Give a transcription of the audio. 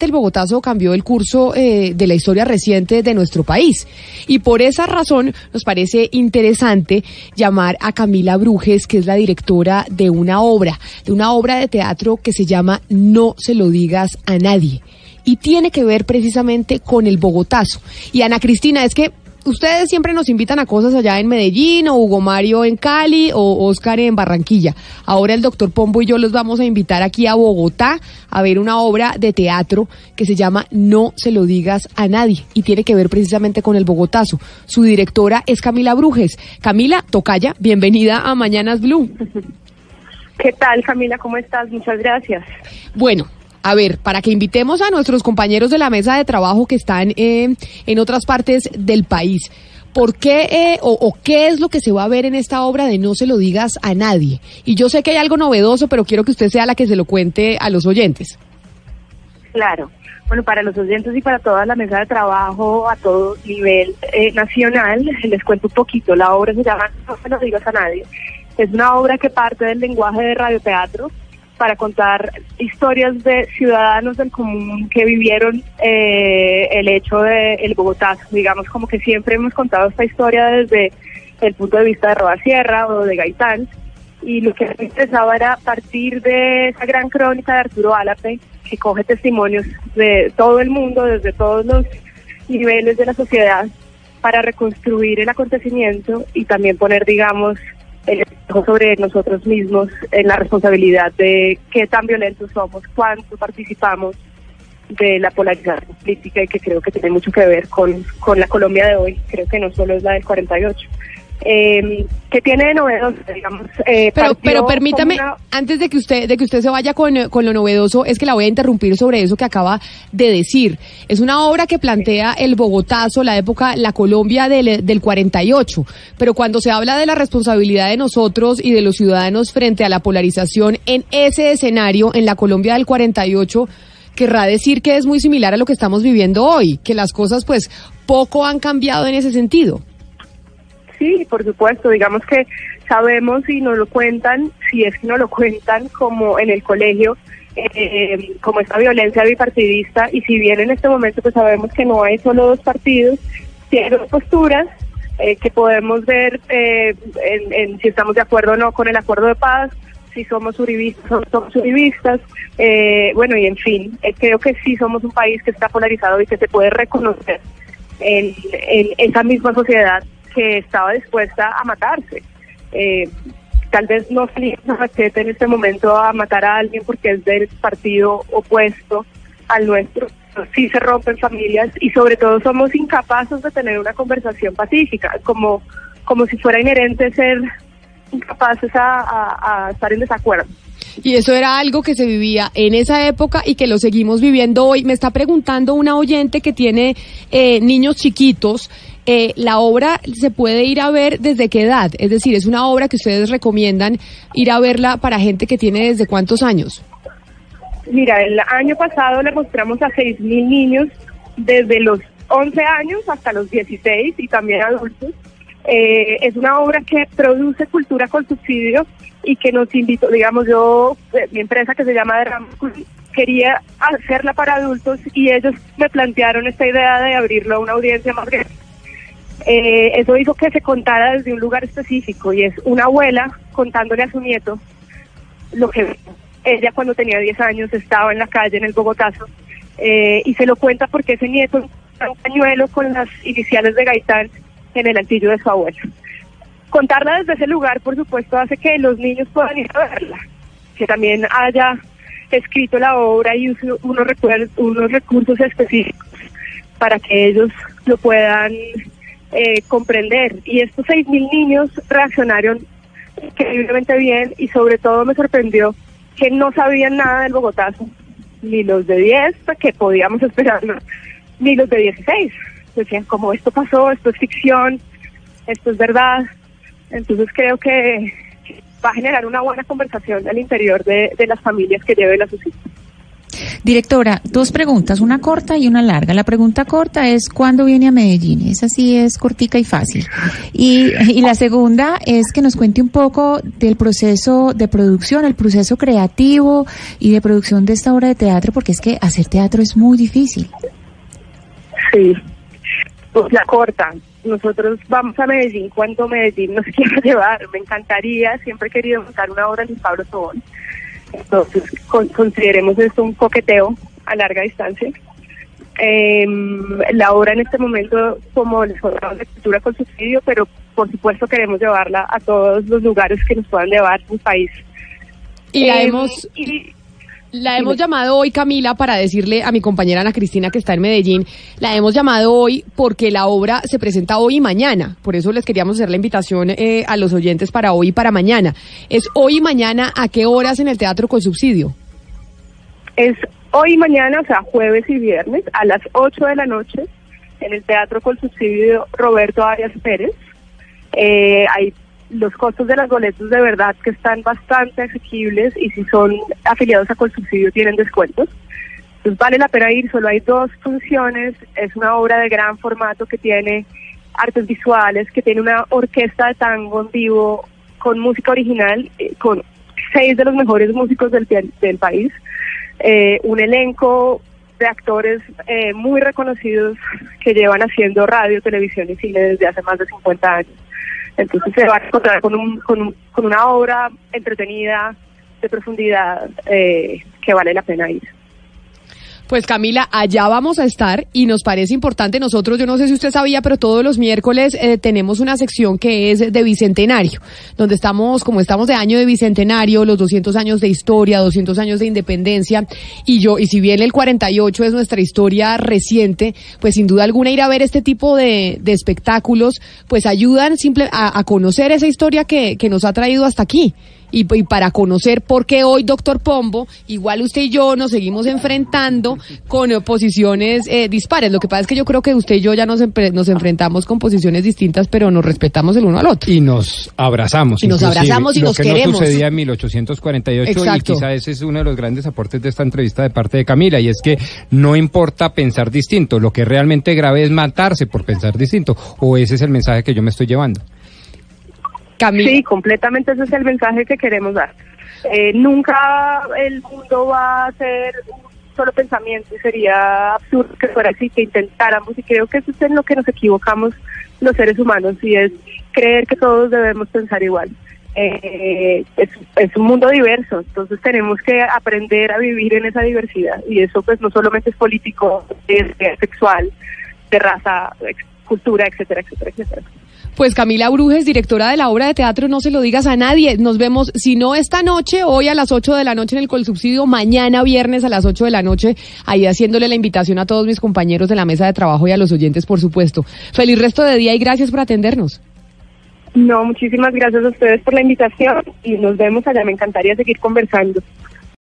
El Bogotazo cambió el curso eh, de la historia reciente de nuestro país. Y por esa razón nos parece interesante llamar a Camila Brujes, que es la directora de una obra, de una obra de teatro que se llama No se lo digas a nadie y tiene que ver precisamente con el Bogotazo. Y Ana Cristina, es que ustedes siempre nos invitan a cosas allá en Medellín o Hugo Mario en Cali o Oscar en Barranquilla. Ahora el doctor Pombo y yo los vamos a invitar aquí a Bogotá a ver una obra de teatro que se llama No se lo digas a nadie y tiene que ver precisamente con el Bogotazo. Su directora es Camila Brujes. Camila Tocaya, bienvenida a Mañanas Blue. ¿Qué tal Camila? ¿Cómo estás? Muchas gracias. Bueno, a ver, para que invitemos a nuestros compañeros de la mesa de trabajo que están eh, en otras partes del país. ¿Por qué eh, o, qué es lo que se va a ver en esta obra de No se lo digas a nadie? Y yo sé que hay algo novedoso, pero quiero que usted sea la que se lo cuente a los oyentes. Claro. Bueno, para los oyentes y para toda la mesa de trabajo a todo nivel eh, nacional, les cuento un poquito. La obra se llama No se lo digas a nadie. Es una obra que parte del lenguaje de radioteatro para contar historias de ciudadanos del común que vivieron eh, el hecho del el Bogotá. Digamos como que siempre hemos contado esta historia desde el punto de vista de Roda Sierra o de Gaitán. Y lo que me interesaba era partir de esa gran crónica de Arturo Álape, que coge testimonios de todo el mundo, desde todos los niveles de la sociedad, para reconstruir el acontecimiento y también poner, digamos, sobre nosotros mismos en la responsabilidad de qué tan violentos somos, cuánto participamos de la polarización política y que creo que tiene mucho que ver con, con la Colombia de hoy, creo que no solo es la del 48 eh, que tiene de novedoso, digamos. Eh, pero, pero permítame, antes de que usted, de que usted se vaya con, con, lo novedoso, es que la voy a interrumpir sobre eso que acaba de decir. Es una obra que plantea el Bogotazo, la época, la Colombia del, del 48. Pero cuando se habla de la responsabilidad de nosotros y de los ciudadanos frente a la polarización en ese escenario, en la Colombia del 48, querrá decir que es muy similar a lo que estamos viviendo hoy, que las cosas pues poco han cambiado en ese sentido. Sí, por supuesto, digamos que sabemos y nos lo cuentan, si es que no lo cuentan como en el colegio, eh, como esta violencia bipartidista, y si bien en este momento pues sabemos que no hay solo dos partidos, tiene dos posturas eh, que podemos ver eh, en, si estamos de acuerdo o no con el acuerdo de paz, si somos uribistas o somos uribistas, bueno, y en fin, creo que sí somos un país que está polarizado y que se puede reconocer en, en esa misma sociedad que estaba dispuesta a matarse. Eh, tal vez no salía en este momento a matar a alguien porque es del partido opuesto al nuestro. Sí se rompen familias y sobre todo somos incapaces de tener una conversación pacífica, como, como si fuera inherente ser incapaces a, estar en desacuerdo. Y eso era algo que se vivía en esa época y que lo seguimos viviendo hoy. Me está preguntando una oyente que tiene eh, niños chiquitos eh, la obra se puede ir a ver desde qué edad, es decir, es una obra que ustedes recomiendan ir a verla para gente que tiene desde cuántos años. Mira, el año pasado le mostramos a 6.000 niños desde los 11 años hasta los 16 y también adultos. Eh, es una obra que produce cultura con subsidio y que nos invitó, digamos, yo, eh, mi empresa que se llama Derrama quería hacerla para adultos y ellos me plantearon esta idea de abrirlo a una audiencia más grande eh, eso hizo que se contara desde un lugar específico y es una abuela contándole a su nieto lo que ella cuando tenía 10 años estaba en la calle en el Bogotazo eh, y se lo cuenta porque ese nieto un pañuelo con las iniciales de Gaitán en el antillo de su abuelo. Contarla desde ese lugar, por supuesto, hace que los niños puedan ir a verla, que también haya escrito la obra y unos, unos recursos específicos para que ellos lo puedan eh, comprender. Y estos 6.000 niños reaccionaron increíblemente bien y sobre todo me sorprendió que no sabían nada del Bogotazo, ni los de 10, que podíamos esperarlo, ni los de 16. Decían, como esto pasó, esto es ficción, esto es verdad. Entonces creo que va a generar una buena conversación al interior de, de las familias que lleven a sus hijos. Directora, dos preguntas, una corta y una larga. La pregunta corta es ¿cuándo viene a Medellín? Esa sí es cortica y fácil. Y, y la segunda es que nos cuente un poco del proceso de producción, el proceso creativo y de producción de esta obra de teatro, porque es que hacer teatro es muy difícil. Sí, pues la corta. Nosotros vamos a Medellín cuando Medellín nos quiera llevar. Me encantaría, siempre he querido montar una obra en Pablo Tobón. Entonces, con, consideremos esto un coqueteo a larga distancia. Eh, la obra en este momento, como les contaba, de cultura con subsidio, pero por supuesto queremos llevarla a todos los lugares que nos puedan llevar un país. Y la Eh, hemos... y- La hemos llamado hoy, Camila, para decirle a mi compañera Ana Cristina que está en Medellín, la hemos llamado hoy porque la obra se presenta hoy y mañana. Por eso les queríamos hacer la invitación eh, a los oyentes para hoy y para mañana. ¿Es hoy y mañana a qué horas en el Teatro con Subsidio? Es hoy y mañana, o sea, jueves y viernes, a las 8 de la noche, en el Teatro con Subsidio Roberto Arias Pérez. Eh, hay los costos de las boletos de verdad que están bastante asequibles y si son afiliados a Colsubsidio tienen descuentos. Entonces vale la pena ir, solo hay dos funciones, es una obra de gran formato que tiene artes visuales, que tiene una orquesta de tango en vivo con música original, eh, con seis de los mejores músicos del, del país, eh, un elenco de actores eh, muy reconocidos que llevan haciendo radio, televisión y cine desde hace más de 50 años. Entonces se va a encontrar con, un, con, un- con una obra entretenida, de profundidad, eh, que vale la pena ir. Pues Camila, allá vamos a estar y nos parece importante. Nosotros, yo no sé si usted sabía, pero todos los miércoles eh, tenemos una sección que es de Bicentenario, donde estamos, como estamos de año de Bicentenario, los 200 años de historia, 200 años de independencia, y yo, y si bien el 48 es nuestra historia reciente, pues sin duda alguna ir a ver este tipo de, espectáculos, pues ayudan simple, a, a conocer esa historia que, que nos ha traído hasta aquí y, y para conocer por qué hoy, doctor Pombo, igual usted y yo nos seguimos enfrentando con posiciones eh, dispares. Lo que pasa es que yo creo que usted y yo ya nos, nos enfrentamos con posiciones distintas, pero nos respetamos el uno al otro. Y nos abrazamos. Y nos abrazamos y lo nos que queremos. no sucedía en 1848 Exacto. y quizá ese es uno de los grandes aportes de esta entrevista de parte de Camila y es que no importa pensar distinto, lo que es realmente grave es matarse por pensar distinto o ese es el mensaje que yo me estoy llevando. Sí, completamente ese es el mensaje que queremos dar. Eh, nunca el mundo va a ser un solo pensamiento y sería absurdo que fuera así, que intentáramos y creo que eso es en lo que nos equivocamos los seres humanos y es creer que todos debemos pensar igual. Eh, es, es un mundo diverso, entonces tenemos que aprender a vivir en esa diversidad y eso pues no solamente es político, es, sexual, de raza, cultura, etcétera, etcétera, etcétera. Pues Camila Brujes, directora de la obra de teatro, no se lo digas a nadie. Nos vemos, si no esta noche, hoy a las 8 de la noche en el Colsubsidio, mañana viernes a las 8 de la noche, ahí haciéndole la invitación a todos mis compañeros de la mesa de trabajo y a los oyentes, por supuesto. Feliz resto de día y gracias por atendernos. No, muchísimas gracias a ustedes por la invitación y nos vemos allá. Me encantaría seguir conversando.